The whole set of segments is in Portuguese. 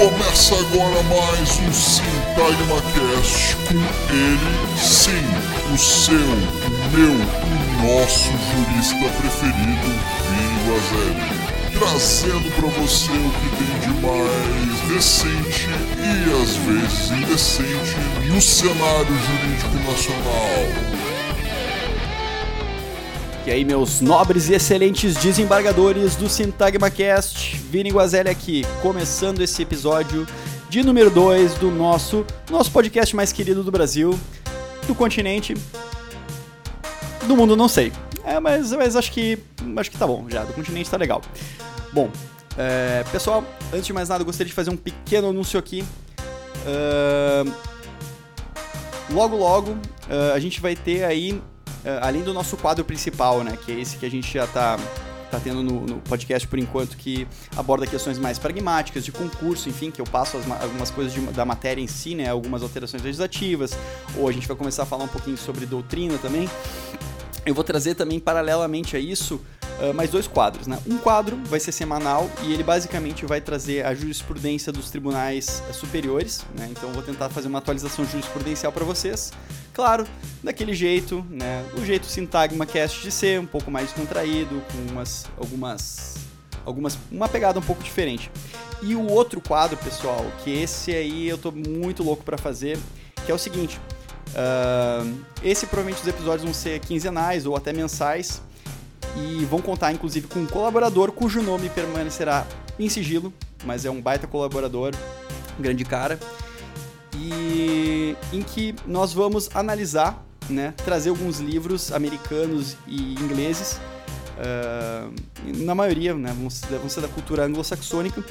Começa agora mais um Sintagma Cast com ele, sim, o seu, o meu, o nosso jurista preferido, Vini Guazelli. Trazendo para você o que tem de mais recente e às vezes indecente no cenário jurídico nacional. E aí, meus nobres e excelentes desembargadores do Sintagma Cast, Vini Guazelli aqui, começando esse episódio de número 2 do nosso, nosso podcast mais querido do Brasil, do continente, do mundo não sei. É, mas, mas acho que acho que tá bom já, do continente tá legal. Bom, é, pessoal, antes de mais nada, gostaria de fazer um pequeno anúncio aqui. Uh, logo, logo, uh, a gente vai ter aí além do nosso quadro principal, né, que é esse que a gente já está tá tendo no, no, podcast por enquanto, que aborda questões mais pragmáticas, de concurso, enfim, que eu passo as, algumas coisas de, da matéria em si, né, algumas alterações legislativas, ou a gente vai começar a falar um pouquinho sobre doutrina também. Eu vou trazer também, paralelamente a isso, uh, mais dois quadros. Né? Um quadro vai ser semanal e ele basicamente vai trazer a jurisprudência dos tribunais uh, superiores. Né? Então, vou tentar fazer uma atualização jurisprudencial para vocês. Claro, daquele jeito, né? o jeito Sintagma Cast de ser, um pouco mais contraído, com umas, algumas, algumas, uma pegada um pouco diferente. E o outro quadro, pessoal, que esse aí eu tô muito louco para fazer, que é o seguinte Uh, esse provavelmente os episódios vão ser quinzenais ou até mensais e vão contar inclusive com um colaborador cujo nome permanecerá em sigilo, mas é um baita colaborador, grande cara, em que nós vamos analisar, né, trazer alguns livros americanos e ingleses, uh, na maioria, né, vão ser, vão ser da cultura anglo-saxônica,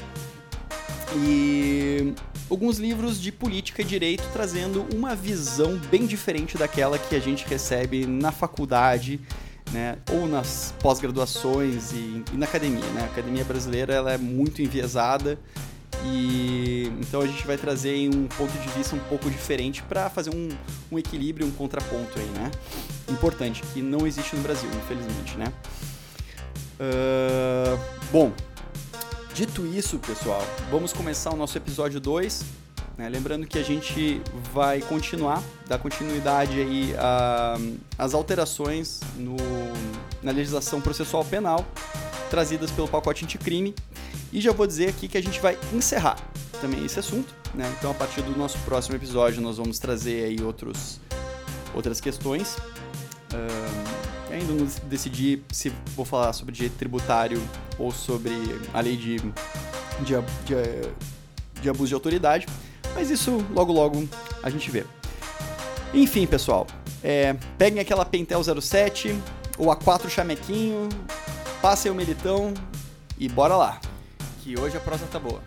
e alguns livros de política e direito trazendo uma visão bem diferente daquela que a gente recebe na faculdade, né, ou nas pós-graduações e, e, na academia. Né? A academia brasileira ela é muito enviesada e então a gente vai trazer um ponto de vista um pouco diferente para fazer um, um, equilíbrio, um contraponto aí, né? Importante que não existe no Brasil, infelizmente, né? Uh, bom, Dito isso, pessoal, vamos começar o nosso episódio 2. Né? Lembrando que a gente vai continuar, dar continuidade aí às alterações no, na legislação processual penal trazidas pelo pacote anticrime. E já vou dizer aqui que a gente vai encerrar também esse assunto. Né? Então, a partir do nosso próximo episódio, nós vamos trazer aí outros, outras questões. Ainda não decidi se vou falar sobre direito tributário ou sobre a lei de, de, de, de abuso de autoridade, mas isso logo logo a gente vê. Enfim, pessoal, é, peguem aquela Pentel 07 ou A4 Chamequinho, passem o Melitão e bora lá, que hoje a prosa tá boa.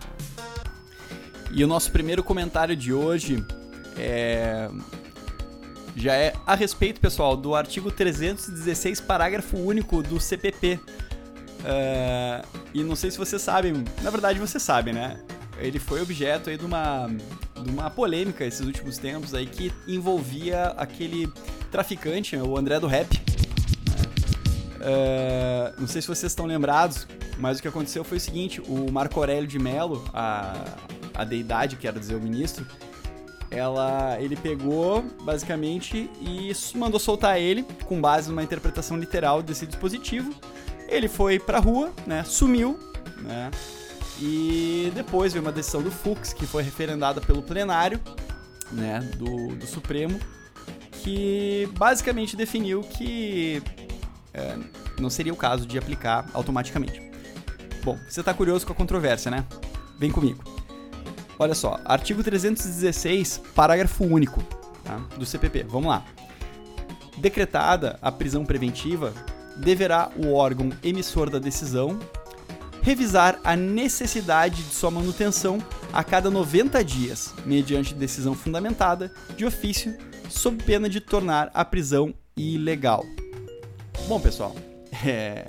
E o nosso primeiro comentário de hoje é já é a respeito, pessoal, do artigo 316, parágrafo único do CPP. Uh, é, e não sei se vocês sabem, na verdade você sabe, né? Ele foi objeto aí de uma, de uma polêmica esses últimos tempos aí que envolvia aquele traficante, o André do Rap. Uh, não sei se vocês estão lembrados, mas o que aconteceu foi o seguinte: o Marco Aurélio de Mello, a, a deidade, quero dizer, o ministro, ela, ele pegou basicamente e mandou soltar ele com base numa interpretação literal desse dispositivo. Ele foi pra rua, né? Sumiu, né? E depois veio uma decisão do Fux que foi referendada pelo plenário, né? Do, do Supremo, que basicamente definiu que é, não seria o caso de aplicar automaticamente. Bom, você está curioso com a controvérsia, né? Vem comigo. Olha só, artigo 316, parágrafo único tá, do CPP. Vamos lá. Decretada a prisão preventiva, deverá o órgão emissor da decisão revisar a necessidade de sua manutenção a cada 90 dias, mediante decisão fundamentada de ofício, sob pena de tornar a prisão ilegal. Bom, pessoal, é...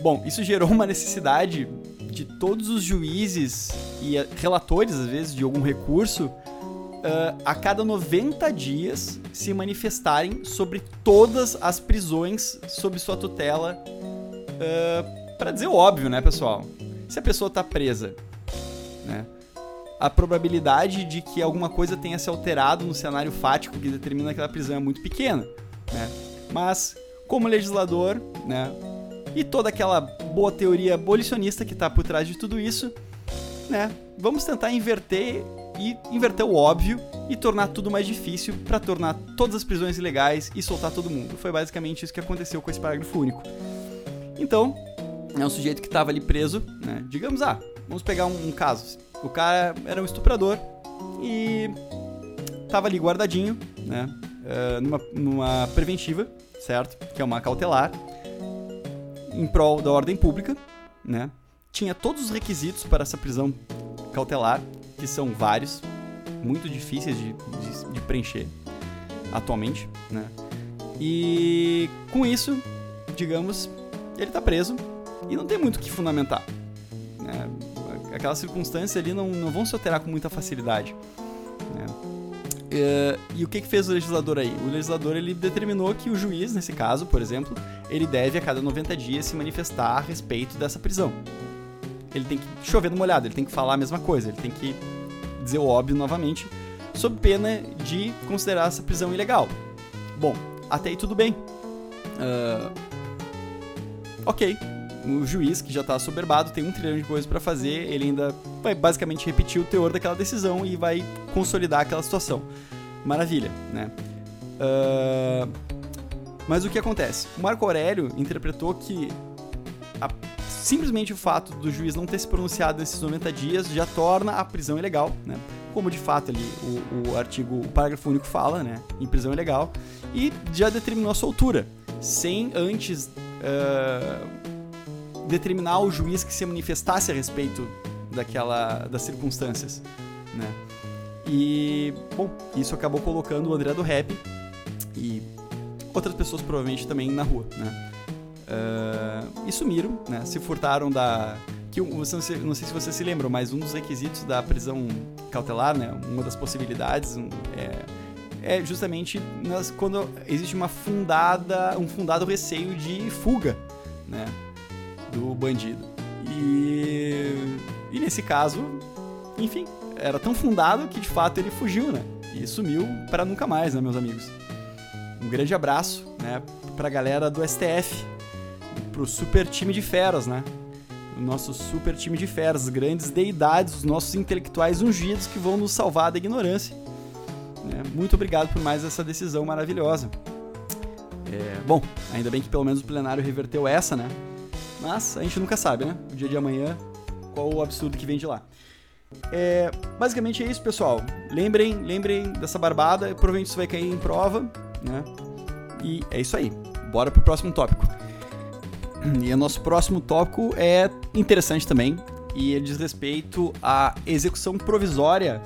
Bom, isso gerou uma necessidade de todos os juízes e relatores, às vezes, de algum recurso, uh, a cada 90 dias se manifestarem sobre todas as prisões sob sua tutela. Uh, para dizer o óbvio, né, pessoal? Se a pessoa está presa né? A probabilidade de que alguma coisa tenha se alterado no cenário fático que determina aquela prisão é muito pequena, né? Mas, como legislador, né? E toda aquela boa teoria abolicionista que está por trás de tudo isso, né? Vamos tentar inverter e inverter o óbvio e tornar tudo mais difícil para tornar todas as prisões ilegais e soltar todo mundo. Foi basicamente isso que aconteceu com esse parágrafo único. Então, é um sujeito que estava ali preso, né? Digamos, ah, vamos pegar um, um, caso. O cara era um estuprador e estava ali guardadinho, né? Uh, numa, numa preventiva, certo? Que é uma cautelar, em prol da ordem pública, né? Tinha todos os requisitos para essa prisão cautelar, que são vários, muito difíceis de, de, de preencher atualmente, né? E com isso, digamos, ele tá preso e não tem muito o que fundamentar. Né? Aquelas circunstâncias ali não, não vão se alterar com muita facilidade. Né? Uh, e o que, que fez o legislador aí? O legislador ele determinou que o juiz, nesse caso, por exemplo, ele deve a cada 90 dias se manifestar a respeito dessa prisão ele tem que chover no molhado, ele tem que falar a mesma coisa, ele tem que dizer o óbvio novamente, sob pena de considerar essa prisão ilegal. Bom, até aí tudo bem. Uh, ok, o juiz, que já está soberbado, tem um trilhão de coisas para fazer, ele ainda vai basicamente repetir o teor daquela decisão e vai consolidar aquela situação. Maravilha, né? Uh, mas o que acontece? O Marco Aurélio interpretou que a simplesmente o fato do juiz não ter se pronunciado nesses 90 dias já torna a prisão ilegal, né? Como de fato ali o, o artigo, o parágrafo único fala, né? Em prisão ilegal. E já determinou a soltura, sem antes uh, determinar o juiz que se manifestasse a respeito daquela, das circunstâncias, né? E, bom, isso acabou colocando o André do Rap e outras pessoas provavelmente também na rua, né? Uh, e sumiram, né? Se furtaram da. Que, não sei, não sei se você se lembra, mas um dos requisitos da prisão cautelar, né? Uma das possibilidades é, é, justamente nas, quando existe uma fundada, um fundado receio de fuga, né? Do bandido. E, e nesse caso, enfim, era tão fundado que de fato ele fugiu, né? E sumiu para nunca mais, né, meus amigos? Um grande abraço, né, pra galera do STF, pro super time de feras, né? O nosso super time de feras, grandes deidades, os nossos intelectuais ungidos que vão nos salvar da ignorância. Né? Muito obrigado por mais essa decisão maravilhosa. É, bom, ainda bem que pelo menos o plenário reverteu essa, né? Mas a gente nunca sabe, né? O dia de amanhã, qual o absurdo que vem de lá. É, basicamente é isso, pessoal. Lembrem, lembrem dessa barbada. Provavelmente isso vai cair em prova, né? E é isso aí. Bora pro próximo tópico. E o nosso próximo tópico é interessante também, e ele diz respeito à execução provisória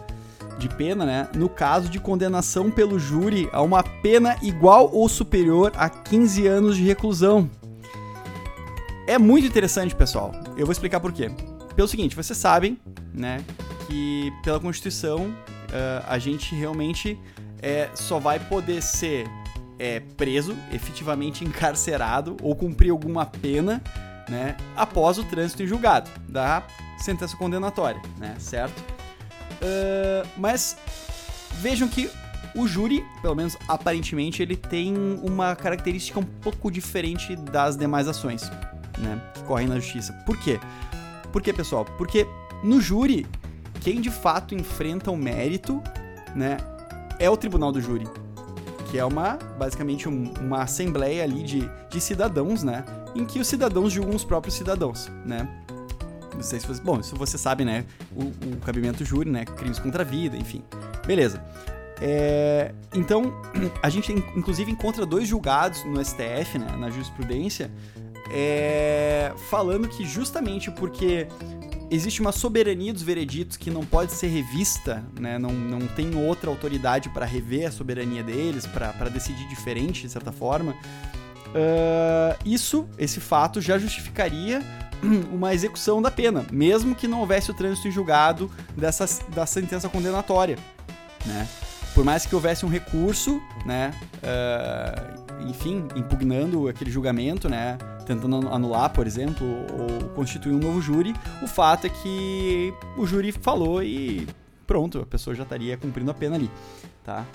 de pena, né? No caso de condenação pelo júri a uma pena igual ou superior a 15 anos de reclusão. É muito interessante, pessoal. Eu vou explicar por quê. Pelo seguinte, vocês sabem, né, que pela Constituição uh, a gente realmente é, só vai poder ser é, preso, efetivamente encarcerado ou cumprir alguma pena, né, após o trânsito em julgado da sentença condenatória, né, certo? Uh, mas vejam que o júri, pelo menos aparentemente, ele tem uma característica um pouco diferente das demais ações, né, correm na justiça. Por quê? Por quê, pessoal? Porque no júri, quem de fato enfrenta o mérito, né, é o tribunal do júri que é uma basicamente um, uma assembleia ali de, de cidadãos, né? Em que os cidadãos julgam os próprios cidadãos, né? Não sei se você. Bom, isso você sabe, né? O, o cabimento júri, né? Crimes contra a vida, enfim. Beleza. É, então, a gente inclusive encontra dois julgados no STF, né, na jurisprudência, é, falando que justamente porque existe uma soberania dos vereditos que não pode ser revista, né? não, não tem outra autoridade para rever a soberania deles, para decidir diferente, de certa forma. Uh, isso, esse fato, já justificaria uma execução da pena, mesmo que não houvesse o trânsito em julgado dessa, da sentença condenatória. Né? Por mais que houvesse um recurso, né, uh, enfim, impugnando aquele julgamento, né? Tentando anular, por exemplo, ou constituir um novo júri. O fato é que o júri falou e pronto, a pessoa já estaria cumprindo a pena ali, tá?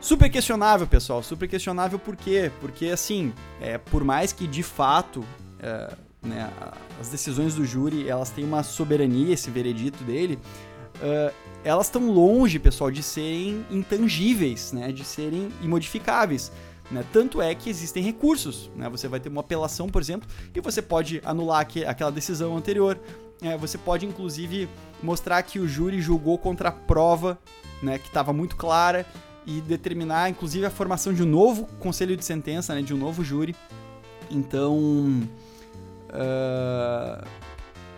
Super questionável, pessoal. Super questionável por quê? Porque, assim, é, por mais que de fato é, né, as decisões do júri elas têm uma soberania, esse veredito dele, uh, elas estão longe, pessoal, de serem intangíveis, né, de serem imodificáveis. Né? Tanto é que existem recursos. Né? Você vai ter uma apelação, por exemplo, e você pode anular aquela decisão anterior. É, você pode, inclusive, mostrar que o júri julgou contra a prova né, que estava muito clara e determinar, inclusive, a formação de um novo conselho de sentença, né, de um novo júri. Então, uh,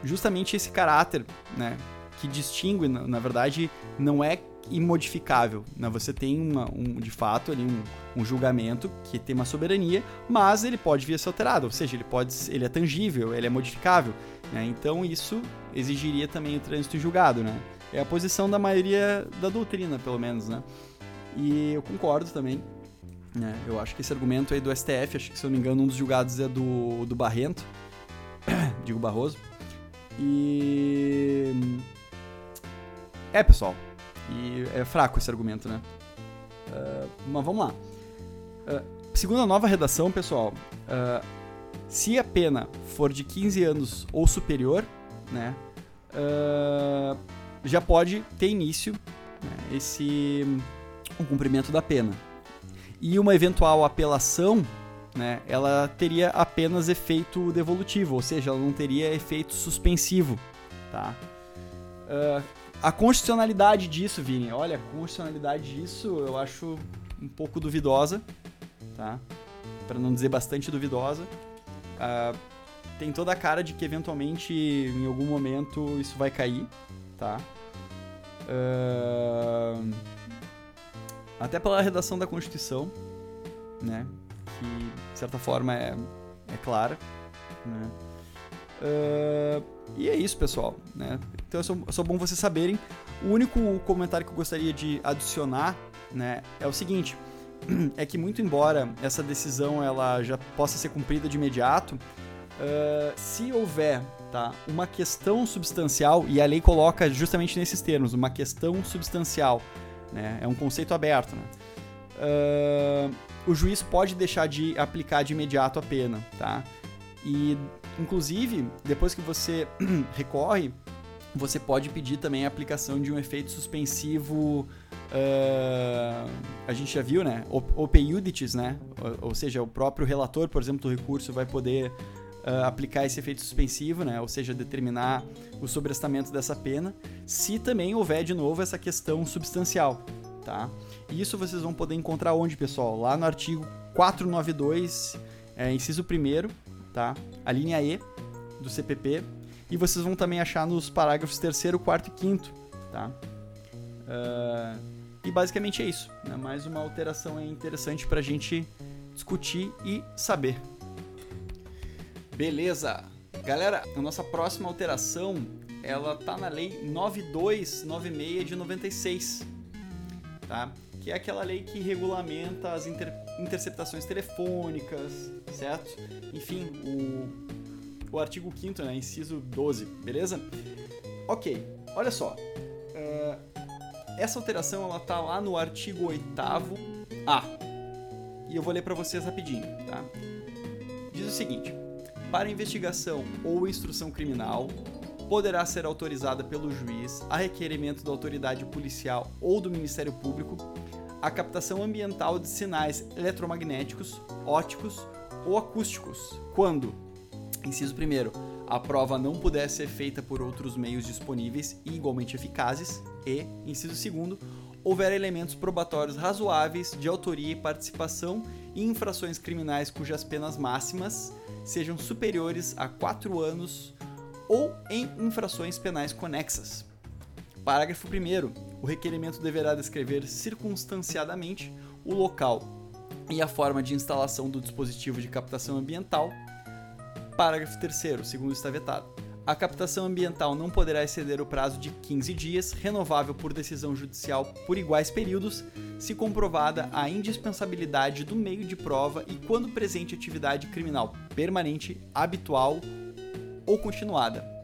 justamente esse caráter, né, que distingue, na, na verdade, não é imodificável. Né? Você tem uma, um, de fato ali um, um, julgamento que tem uma soberania, mas ele pode vir a ser alterado, ou seja, ele pode, ele é tangível, ele é modificável. Né? Então isso exigiria também o trânsito julgado, né? É a posição da maioria da doutrina, pelo menos, né? E eu concordo também. Né? Eu acho que esse argumento aí do STF, acho que se eu não me engano um dos julgados é do, do Barrento, digo Barroso. E é, pessoal. E é fraco esse argumento, né? Uh, mas vamos lá. Uh, segundo a nova redação, pessoal, uh, se a pena for de 15 anos ou superior, né, já pode ter início né, esse o cumprimento da pena. E uma eventual apelação, né, ela teria apenas efeito devolutivo, ou seja, ela não teria efeito suspensivo, tá? A constitucionalidade disso, Vini, olha, a constitucionalidade disso eu acho um pouco duvidosa, tá? Para não dizer bastante duvidosa. Uh, tem toda a cara de que eventualmente, em algum momento, isso vai cair, tá? Uh, até pela redação da Constituição, né? Que, de certa forma, é, é clara, né? Uh, e é isso, pessoal. Né? Então é só, é só, bom vocês saberem. O único comentário que eu gostaria de adicionar né, é o seguinte: é que muito embora essa decisão ela já possa ser cumprida de imediato, uh, se houver tá, uma questão substancial, e a lei coloca justamente nesses termos, uma questão substancial, né, é um conceito aberto, né, uh, o juiz pode deixar de aplicar de imediato a pena, tá? E Inclusive, depois que você recorre, você pode pedir também a aplicação de um efeito suspensivo. Uh, a gente já viu, né? Opeiuditis, né? Ou, ou, seja, o próprio relator, por exemplo, do recurso vai poder uh, aplicar esse efeito suspensivo, né? Ou seja, determinar o sobrestamento dessa pena, se também houver de novo essa questão substancial, tá? E isso vocês vão poder encontrar onde, pessoal? Lá no artigo 492, é, inciso 1 tá? A linha E do CPP e vocês vão também achar nos parágrafos 3 4 e 5 tá? Uh, e basicamente é isso, né? mais uma alteração interessante para a gente discutir e saber. Beleza! Galera, a nossa próxima alteração ela tá na lei 9296 de 96, tá? Que é aquela lei que regulamenta as inter interceptações telefônicas, certo? Enfim, o, o artigo 5 né, inciso 12, beleza? Ok, olha só. Uh, essa alteração ela tá lá no artigo 8 A. E eu vou ler para vocês rapidinho, tá? Diz o seguinte: para investigação ou instrução criminal, poderá ser autorizada pelo juiz, a requerimento da autoridade policial ou do Ministério Público, a captação ambiental de sinais eletromagnéticos, óticos ou acústicos, quando, inciso 1, a prova não puder ser feita por outros meios disponíveis e igualmente eficazes, e, inciso 2, houver elementos probatórios razoáveis de autoria e participação em infrações criminais cujas penas máximas sejam superiores a 4 anos ou em infrações penais conexas. Parágrafo 1 o requerimento deverá descrever circunstanciadamente o local e a forma de instalação do dispositivo de captação ambiental. Parágrafo 3 segundo está vetado. A captação ambiental não poderá exceder o prazo de 15 dias, renovável por decisão judicial por iguais períodos, se comprovada a indispensabilidade do meio de prova e quando presente atividade criminal permanente, habitual ou continuada.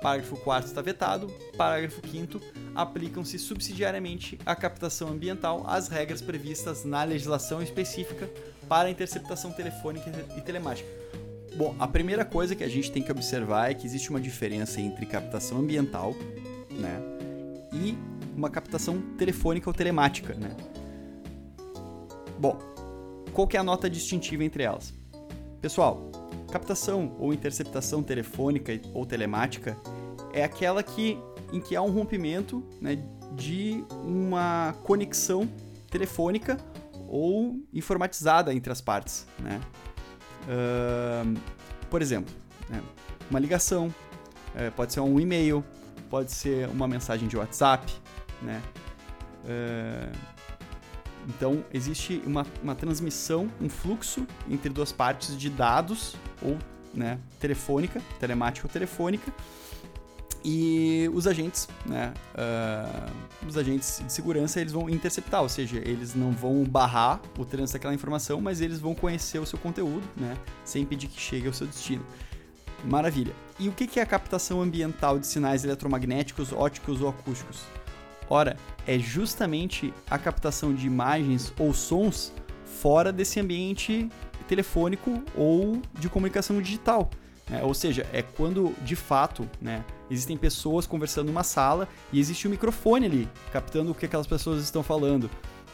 Parágrafo 4 está vetado. Parágrafo 5 aplicam-se subsidiariamente à captação ambiental as regras previstas na legislação específica para interceptação telefônica e telemática. Bom, a primeira coisa que a gente tem que observar é que existe uma diferença entre captação ambiental, né, e uma captação telefônica ou telemática, né? Bom, qual que é a nota distintiva entre elas? Pessoal, captação ou interceptação telefônica ou telemática é aquela que em que há um rompimento né, de uma conexão telefônica ou informatizada entre as partes, né? Uh, por exemplo, né, uma ligação, uh, pode ser um e-mail, pode ser uma mensagem de WhatsApp, né? Uh, então, existe uma, uma transmissão, um fluxo entre duas partes de dados, ou né, telefônica, telemática ou telefônica, e os agentes, né, uh, os agentes de segurança, eles vão interceptar, ou seja, eles não vão barrar o trânsito daquela informação, mas eles vão conhecer o seu conteúdo, né, sem impedir que chegue ao seu destino. Maravilha. E o que é a captação ambiental de sinais eletromagnéticos, óticos ou acústicos? Ora, é justamente a captação de imagens ou sons fora desse ambiente telefônico ou de comunicação digital. Né? Ou seja, é quando de fato né, existem pessoas conversando numa sala e existe um microfone ali captando o que aquelas pessoas estão falando.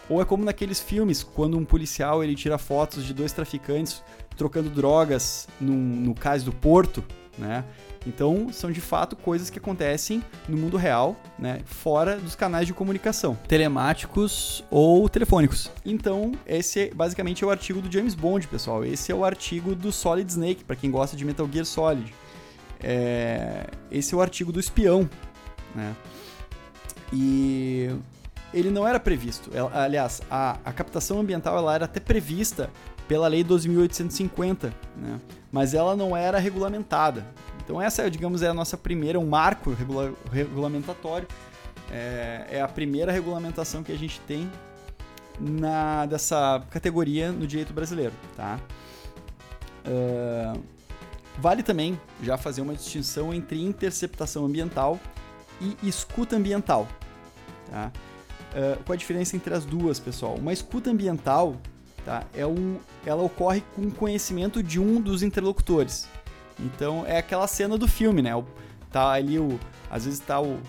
Ou é como naqueles filmes, quando um policial ele tira fotos de dois traficantes trocando drogas no, no cais do porto, né? Então, são de fato coisas que acontecem no mundo real, né, fora dos canais de comunicação, telemáticos ou telefônicos. Então, esse é, basicamente é o artigo do James Bond, pessoal. Esse é o artigo do Solid Snake, para quem gosta de Metal Gear Solid. É, esse é o artigo do espião, né? E ele não era previsto. Aliás, a, a captação ambiental ela era até prevista pela Lei 12.850, né? Mas ela não era regulamentada. Então essa, digamos, é a nossa primeira, um marco regula regulamentatório. É, é, a primeira regulamentação que a gente tem na dessa categoria no direito brasileiro, tá? Uh, vale também já fazer uma distinção entre interceptação ambiental e escuta ambiental, tá? Uh, qual a diferença entre as duas, pessoal? Uma escuta ambiental tá? é um, ela ocorre com conhecimento de um dos interlocutores. Então é aquela cena do filme, né? Tá ali o. Às vezes tá o,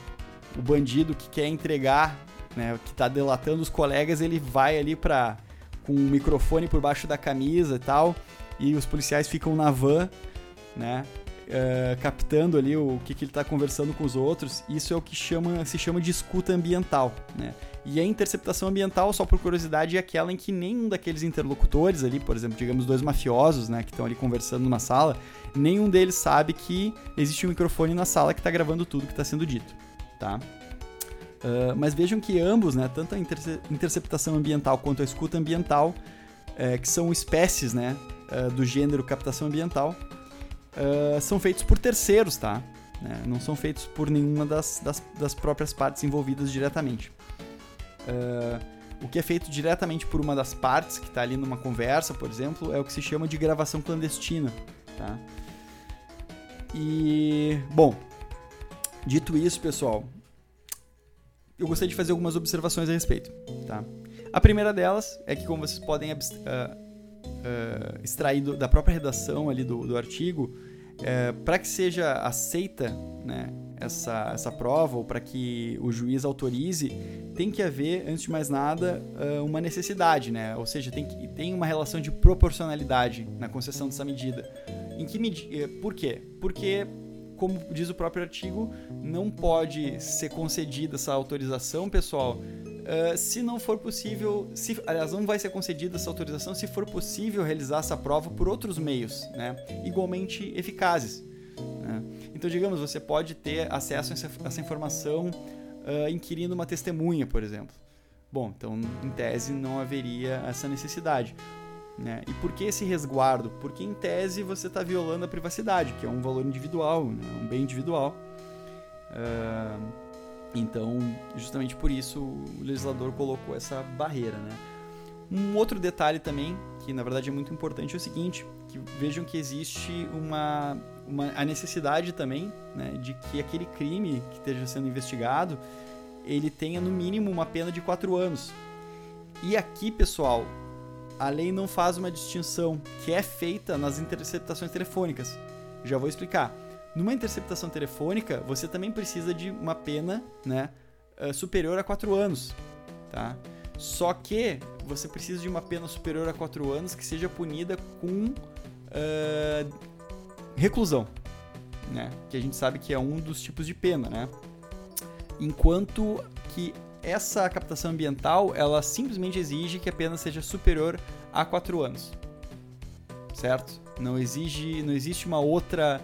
o bandido que quer entregar, né? Que tá delatando os colegas, ele vai ali pra. com um microfone por baixo da camisa e tal. E os policiais ficam na van, né? Uh, captando ali o que, que ele está conversando com os outros. Isso é o que chama, se chama de escuta ambiental. Né? E a interceptação ambiental, só por curiosidade, é aquela em que nenhum daqueles interlocutores ali, por exemplo, digamos dois mafiosos né, que estão ali conversando numa sala, nenhum deles sabe que existe um microfone na sala que está gravando tudo que está sendo dito. Tá? Uh, mas vejam que ambos, né, tanto a interce interceptação ambiental quanto a escuta ambiental, é, que são espécies né, uh, do gênero captação ambiental, uh, são feitos por terceiros, tá? Né? Não são feitos por nenhuma das, das, das próprias partes envolvidas diretamente. Uh, o que é feito diretamente por uma das partes que está ali numa conversa, por exemplo, é o que se chama de gravação clandestina, tá? E, bom, dito isso, pessoal, eu gostaria de fazer algumas observações a respeito, tá? A primeira delas é que, como vocês podem uh, uh, extraído da própria redação ali do, do artigo, uh, para que seja aceita né, essa, essa prova ou para que o juiz autorize, tem que haver, antes de mais nada, uh, uma necessidade, né? ou seja, tem, que, tem uma relação de proporcionalidade na concessão dessa medida. Em que medida? Por quê? Porque como diz o próprio artigo, não pode ser concedida essa autorização, pessoal, Uh, se não for possível, se, aliás, não vai ser concedida essa autorização se for possível realizar essa prova por outros meios, né, igualmente eficazes. Né? Então, digamos, você pode ter acesso a essa, essa informação uh, inquirindo uma testemunha, por exemplo. Bom, então, em tese, não haveria essa necessidade. Né? E por que esse resguardo? Porque, em tese, você está violando a privacidade, que é um valor individual, né? um bem individual. Uh, então, justamente por isso, o legislador colocou essa barreira. Né? Um outro detalhe também, que na verdade é muito importante, é o seguinte: que vejam que existe uma, uma a necessidade também né, de que aquele crime que esteja sendo investigado ele tenha no mínimo uma pena de 4 anos. E aqui, pessoal, a lei não faz uma distinção que é feita nas interceptações telefônicas. Já vou explicar. Numa interceptação telefônica, você também precisa de uma pena né, eh, superior a 4 anos. Tá? Só que você precisa de uma pena superior a 4 anos que seja punida com uh, reclusão. Né? Que a gente sabe que é um dos tipos de pena. Né? Enquanto que essa captação ambiental, ela simplesmente exige que a pena seja superior a 4 anos. Certo? Não exige, não existe uma outra,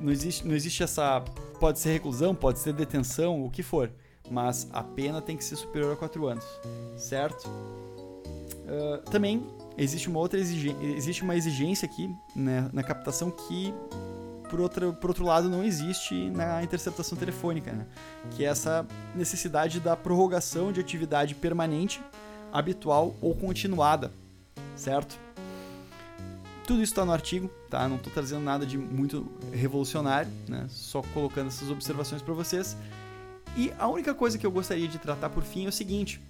não existe, não existe essa, pode ser reclusão, pode ser detenção, o que for, mas a pena tem que ser superior a 4 anos, certo? Uh, também existe uma outra exigência, existe uma exigência aqui né, na captação que por outro, por outro lado, não existe na interceptação telefônica, né? que é essa necessidade da prorrogação de atividade permanente, habitual ou continuada, certo? Tudo isso está no artigo, tá? Não estou trazendo nada de muito revolucionário, né? Só colocando essas observações para vocês. E a única coisa que eu gostaria de tratar por fim é o seguinte: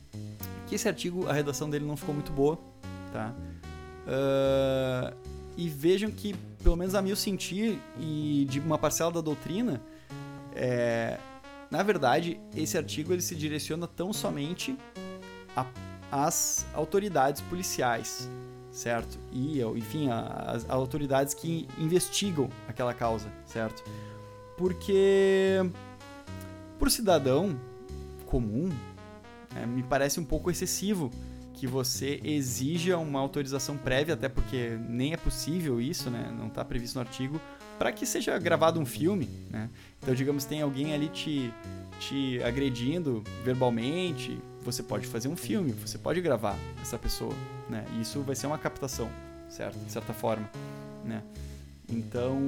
que esse artigo, a redação dele não ficou muito boa, tá? Uh, e vejam que pelo menos a meu sentir e de uma parcela da doutrina, é, na verdade, esse artigo ele se direciona tão somente às autoridades policiais, certo? E, enfim, as autoridades que investigam aquela causa, certo? Porque, por cidadão comum, é, me parece um pouco excessivo que você exija uma autorização prévia, até porque nem é possível isso, né? Não está previsto no artigo, para que seja gravado um filme, né? Então, digamos, tem alguém ali te, te agredindo verbalmente, você pode fazer um filme, você pode gravar essa pessoa, né? E isso vai ser uma captação, certo? De certa forma, né? Então,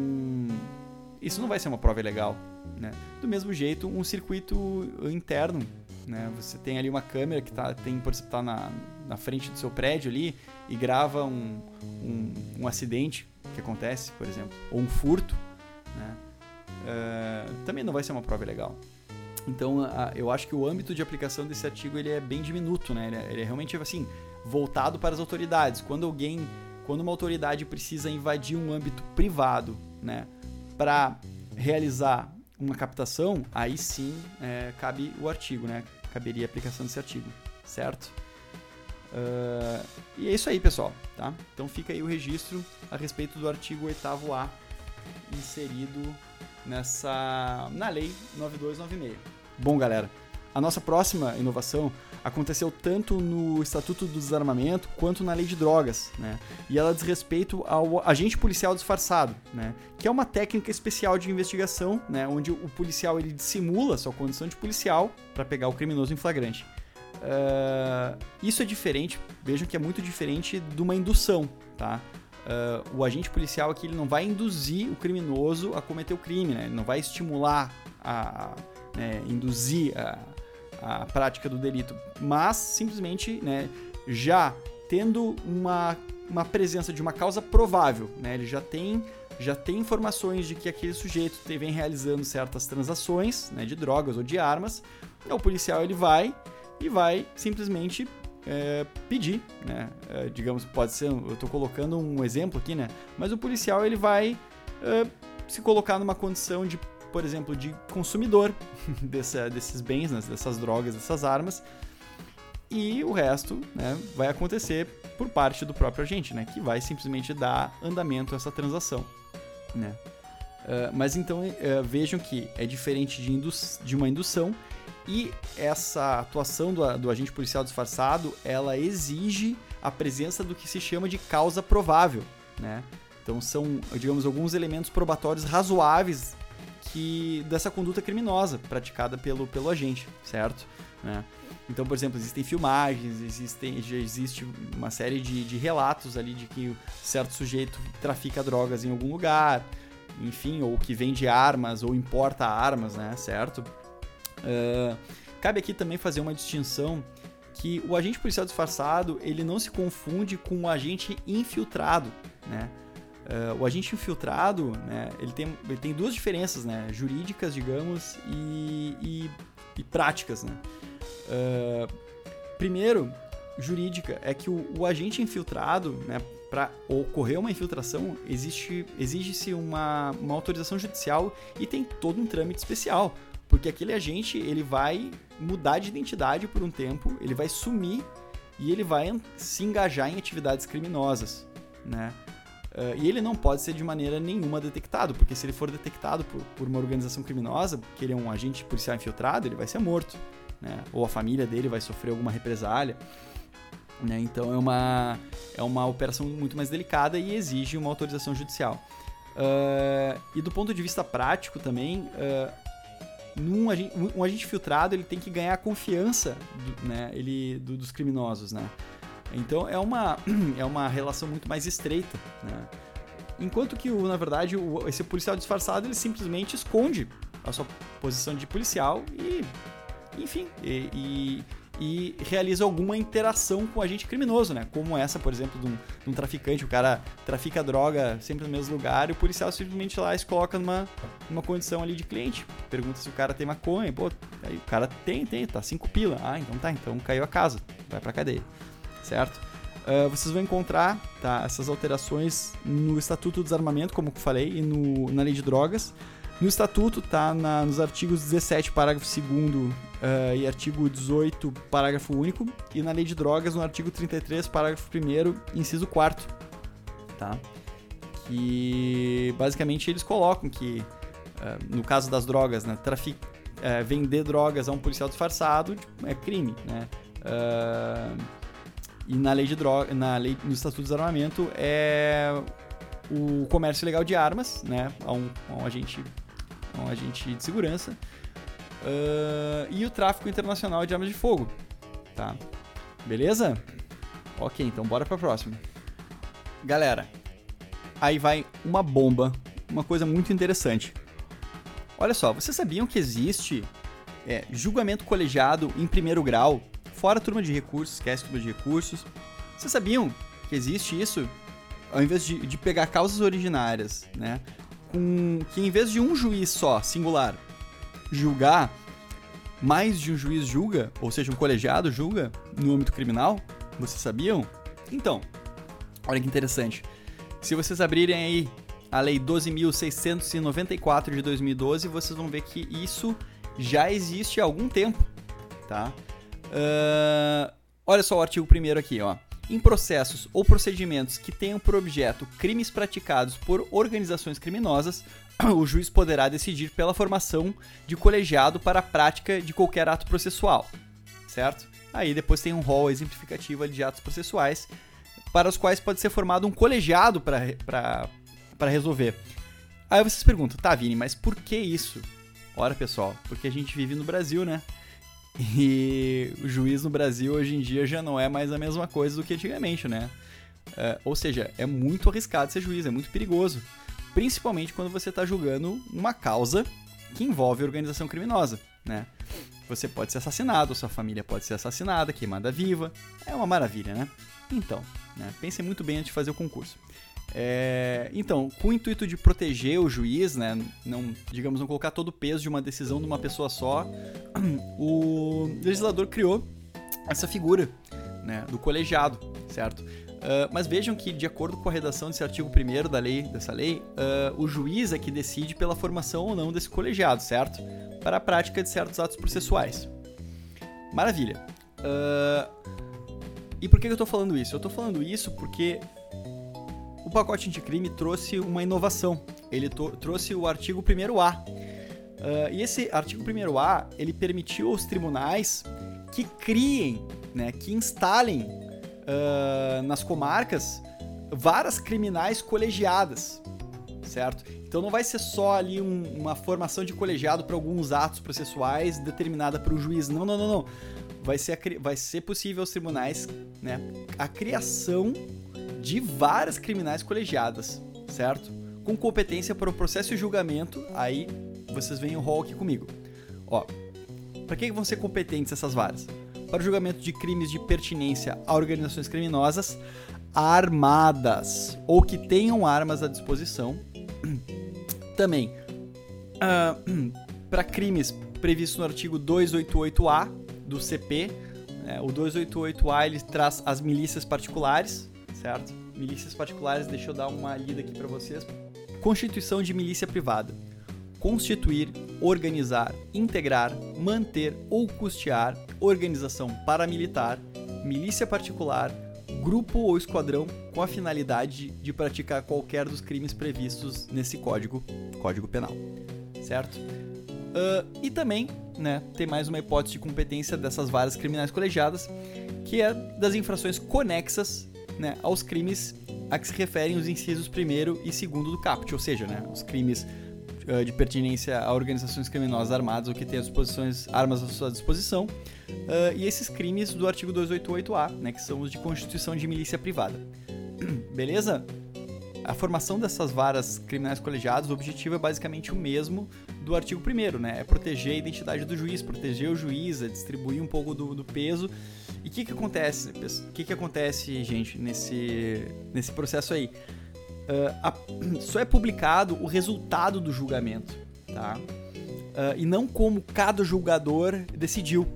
isso não vai ser uma prova legal, né? Do mesmo jeito, um circuito interno né? Você tem ali uma câmera que tá, tem, por tá na, na frente do seu prédio ali e grava um, um, um acidente que acontece, por exemplo, ou um furto, né? Uh, também não vai ser uma prova legal. Então, a, eu acho que o âmbito de aplicação desse artigo ele é bem diminuto, né? Ele é, ele é realmente assim voltado para as autoridades. Quando alguém, quando uma autoridade precisa invadir um âmbito privado, né, para realizar uma captação, aí sim é, cabe o artigo, né? Caberia a aplicação desse artigo, certo? Uh, e é isso aí, pessoal, tá? Então fica aí o registro a respeito do artigo 8A inserido nessa na lei 9296. Bom, galera, a nossa próxima inovação aconteceu tanto no Estatuto do Desarmamento quanto na Lei de Drogas, né? E ela diz respeito ao agente policial disfarçado, né? Que é uma técnica especial de investigação, né? Onde o policial ele dissimula sua condição de policial para pegar o criminoso em flagrante. Uh, isso é diferente, vejam que é muito diferente de uma indução, tá? Uh, o agente policial aqui ele não vai induzir o criminoso a cometer o crime, né? Ele não vai estimular a, né, induzir a, a prática do delito, mas simplesmente né, já tendo uma, uma presença de uma causa provável, né, ele já tem, já tem informações de que aquele sujeito vem realizando certas transações né, de drogas ou de armas, então, o policial ele vai e vai simplesmente é, pedir, né? É, digamos, pode ser, eu estou colocando um exemplo aqui, né? Mas o policial ele vai é, se colocar numa condição de por exemplo, de consumidor desse, desses bens, né, dessas drogas, dessas armas. E o resto né, vai acontecer por parte do próprio agente, né, que vai simplesmente dar andamento a essa transação. Né. Uh, mas então uh, vejam que é diferente de, de, uma indução e essa atuação do, do agente policial disfarçado ela exige a presença do que se chama de causa provável. Né? Então são, digamos, alguns elementos probatórios razoáveis que dessa conduta criminosa praticada pelo, pelo agente, certo? Né? Então, por exemplo, existem filmagens, existem, já existe uma série de, de relatos ali de que certo sujeito trafica drogas em algum lugar, enfim, ou que vende armas ou importa armas, né? Certo? Uh, cabe aqui também fazer uma distinção que o agente policial disfarçado ele não se confunde com o agente infiltrado, né? Uh, o agente infiltrado, né, ele tem, ele tem duas diferenças, né, jurídicas, digamos, e, e, e práticas, né. Uh, primeiro, jurídica, é que o, o agente infiltrado, né, para ocorrer uma infiltração, existe, exige-se uma, uma autorização judicial e tem todo um trâmite especial, porque aquele agente ele vai mudar de identidade por um tempo, ele vai sumir e ele vai se engajar em atividades criminosas, né? Uh, e ele não pode ser de maneira nenhuma detectado, porque se ele for detectado por, por, uma organização criminosa, que ele é um agente policial infiltrado, ele vai ser morto, né? Ou a família dele vai sofrer alguma represália. Né? Então é uma, é uma operação muito mais delicada e exige uma autorização judicial. Uh, e do ponto de vista prático também, uh, num agente, um agente filtrado ele tem que ganhar a confiança do, né, ele, do, dos criminosos, né? Então é uma, é uma relação muito mais estreita, né? Enquanto que, o, na verdade, o, esse policial disfarçado ele simplesmente esconde a sua posição de policial e, enfim, e, e, e realiza alguma interação com o agente criminoso, né? Como essa, por exemplo, de um, de um, traficante, o cara trafica droga sempre no mesmo lugar e o policial simplesmente lá se coloca numa, numa condição ali de cliente. Pergunta se o cara tem maconha, pô, aí o cara tem, tem, tá cinco pila. Ah, então tá, então caiu a casa, vai pra cadeia certo? Uh, vocês vão encontrar tá, essas alterações no Estatuto do Desarmamento, como eu falei, e no, na Lei de Drogas. No Estatuto tá na, nos artigos 17, parágrafo 2 uh, e artigo 18, parágrafo único, e na Lei de Drogas no artigo 33, parágrafo 1 inciso 4 tá? Que basicamente eles colocam que, uh, no caso das drogas, né, trafic, uh, vender drogas a um policial disfarçado tipo, é crime, né? E na lei de droga, na lei no Estatuto do Desarmamento é o comércio ilegal de armas, né, a um, a um agente, um agente de segurança, uh, e o tráfico internacional de armas de fogo, tá? Beleza? Ok, então bora para próxima. Galera, aí vai uma bomba, uma coisa muito interessante. Olha só, vocês sabiam que existe é, julgamento colegiado em primeiro grau fora turma de recursos, esquece a turma de recursos. Vocês sabiam que existe isso? Ao invés de, de pegar causas originárias, né? Com, que em vez de um juiz só, singular, julgar, mais de um juiz julga, ou seja, um colegiado julga no âmbito criminal? Vocês sabiam? Então, olha que interessante. Se vocês abrirem aí a Lei 12.694 de 2012, vocês vão ver que isso já existe há algum tempo, tá? Uh, olha só o artigo primeiro aqui, ó. Em processos ou procedimentos que tenham por objeto crimes praticados por organizações criminosas, o juiz poderá decidir pela formação de colegiado para a prática de qualquer ato processual, certo? Aí depois tem um rol exemplificativo de atos processuais, para os quais pode ser formado um colegiado para resolver. Aí vocês perguntam, tá, Vini, mas por que isso? Ora, pessoal, porque a gente vive no Brasil, né? E o juiz no Brasil hoje em dia já não é mais a mesma coisa do que antigamente, né? É, ou seja, é muito arriscado ser juiz, é muito perigoso. Principalmente quando você está julgando uma causa que envolve organização criminosa, né? Você pode ser assassinado, sua família pode ser assassinada, queimada viva. É uma maravilha, né? Então, né? pensem muito bem antes de fazer o concurso. É, então, com o intuito de proteger o juiz, né, não, digamos, não colocar todo o peso de uma decisão de uma pessoa só, o legislador criou essa figura né, do colegiado, certo? Uh, mas vejam que, de acordo com a redação desse artigo 1 da lei, dessa lei, uh, o juiz é que decide pela formação ou não desse colegiado, certo? Para a prática de certos atos processuais. Maravilha. Uh, e por que eu estou falando isso? Eu estou falando isso porque pacote anticrime trouxe uma inovação. Ele trouxe o artigo 1A. Uh, e esse artigo 1A, ele permitiu aos tribunais que criem, né, que instalem uh, nas comarcas varas criminais colegiadas, certo? Então não vai ser só ali um, uma formação de colegiado para alguns atos processuais determinada para o juiz. Não, não, não, não. vai ser, vai ser possível aos tribunais né, a criação de várias criminais colegiadas, certo? Com competência para o processo e julgamento, aí vocês veem o rol aqui comigo. Ó, para que vão ser competentes essas varas? Para o julgamento de crimes de pertinência a organizações criminosas armadas ou que tenham armas à disposição. Também, uh, para crimes previstos no artigo 288A do CP, né, o 288A ele traz as milícias particulares, certo? Milícias particulares, deixa eu dar uma lida aqui para vocês. Constituição de milícia privada. Constituir, organizar, integrar, manter ou custear organização paramilitar, milícia particular, grupo ou esquadrão com a finalidade de praticar qualquer dos crimes previstos nesse código, código penal, certo? Uh, e também, né, tem mais uma hipótese de competência dessas várias criminais colegiadas, que é das infrações conexas né, aos crimes a que se referem os incisos primeiro e segundo do caput, ou seja, né, os crimes uh, de pertinência a organizações criminosas armadas ou que têm as disposições, armas à sua disposição, uh, e esses crimes do artigo 288A, né, que são os de constituição de milícia privada. Beleza? A formação dessas varas criminais colegiadas, o objetivo é basicamente o mesmo do artigo 1 né? É proteger a identidade do juiz, proteger o juiz, é distribuir um pouco do, do peso. E o que, que acontece? O que, que acontece, gente, nesse, nesse processo aí? Uh, a, só é publicado o resultado do julgamento, tá? Uh, e não como cada julgador decidiu.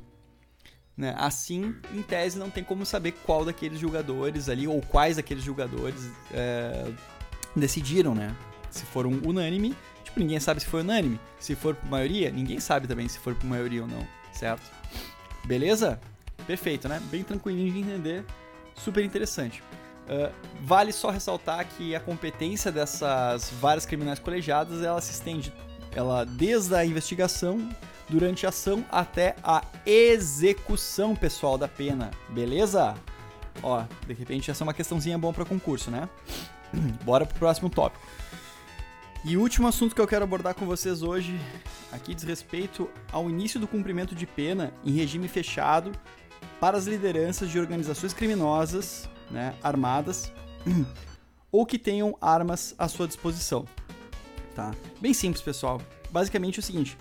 Né? Assim, em tese, não tem como saber qual daqueles julgadores ali, ou quais daqueles julgadores uh, decidiram, né? Se foram unânime, tipo, ninguém sabe se foi unânime. Se for por maioria, ninguém sabe também se for por maioria ou não, certo? Beleza? Perfeito, né? Bem tranquilinho de entender, super interessante. Uh, vale só ressaltar que a competência dessas várias criminais colegiadas ela se estende ela desde a investigação, durante a ação até a execução pessoal da pena, beleza? Ó, de repente essa é uma questãozinha bom para concurso, né? Bora pro próximo tópico. E o último assunto que eu quero abordar com vocês hoje aqui diz respeito ao início do cumprimento de pena em regime fechado para as lideranças de organizações criminosas, né, armadas ou que tenham armas à sua disposição. Tá? Bem simples, pessoal. Basicamente é o seguinte: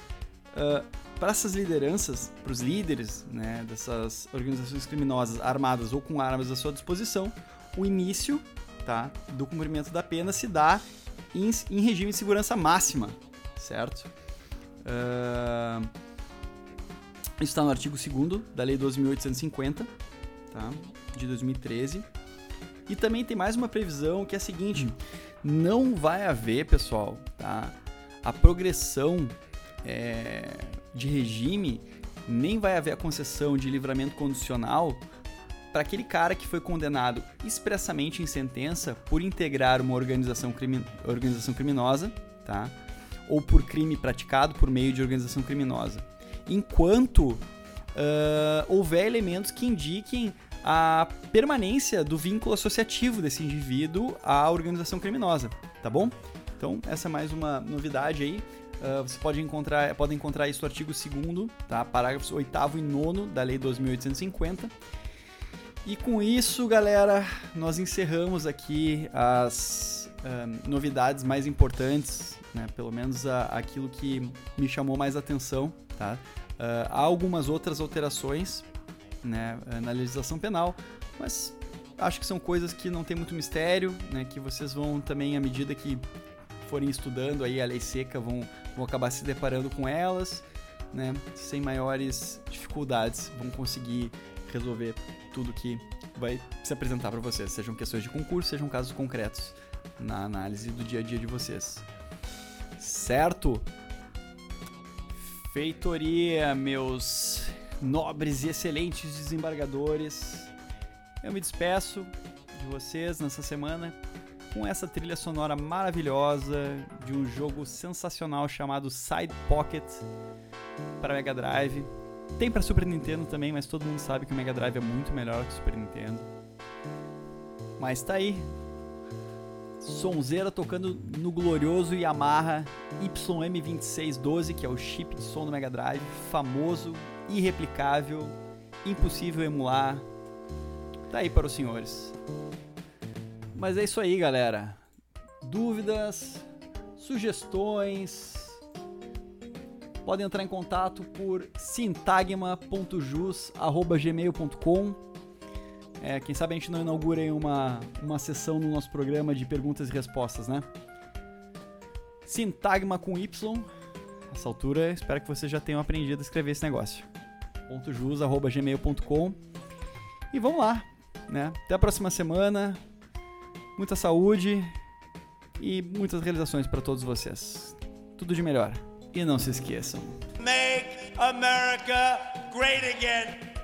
uh, para essas lideranças, para os líderes né, dessas organizações criminosas armadas ou com armas à sua disposição, o início tá, do cumprimento da pena se dá em, em regime de segurança máxima, certo? Uh, isso está no artigo 2 da Lei 12.850, tá, de 2013. E também tem mais uma previsão que é a seguinte: não vai haver, pessoal, tá, a progressão é, de regime, nem vai haver a concessão de livramento condicional para aquele cara que foi condenado expressamente em sentença por integrar uma organização, crimi organização criminosa, tá? Ou por crime praticado por meio de organização criminosa. Enquanto uh, houver elementos que indiquem a permanência do vínculo associativo desse indivíduo à organização criminosa, tá bom? Então, essa é mais uma novidade aí. Uh, você pode encontrar, pode encontrar isso no artigo 2 tá? parágrafos 8 e 9 da Lei 2.850. E com isso, galera, nós encerramos aqui as novidades mais importantes, né? pelo menos a, aquilo que me chamou mais atenção. Tá? Uh, há algumas outras alterações né, na legislação penal, mas acho que são coisas que não tem muito mistério, né, que vocês vão também, à medida que forem estudando aí a lei seca, vão, vão acabar se deparando com elas, né, sem maiores dificuldades, vão conseguir resolver tudo que vai se apresentar para vocês, sejam questões de concurso, sejam casos concretos na análise do dia a dia de vocês. Certo? Feitoria, meus nobres e excelentes desembargadores. Eu me despeço de vocês nessa semana com essa trilha sonora maravilhosa de um jogo sensacional chamado Side Pocket para Mega Drive tem para Super Nintendo também, mas todo mundo sabe que o Mega Drive é muito melhor que o Super Nintendo. Mas tá aí. Sonzeira tocando no glorioso Yamaha YM2612, que é o chip de som do Mega Drive, famoso, irreplicável impossível emular. Tá aí para os senhores. Mas é isso aí, galera. Dúvidas, sugestões, podem entrar em contato por sintagma.jus.gmail.com é, Quem sabe a gente não inaugura uma, uma sessão no nosso programa de perguntas e respostas, né? Sintagma com Y. Nessa altura, espero que vocês já tenham aprendido a escrever esse negócio. .jus.gmail.com E vamos lá, né? Até a próxima semana. Muita saúde e muitas realizações para todos vocês. Tudo de melhor. E não se esqueçam. Make America great again.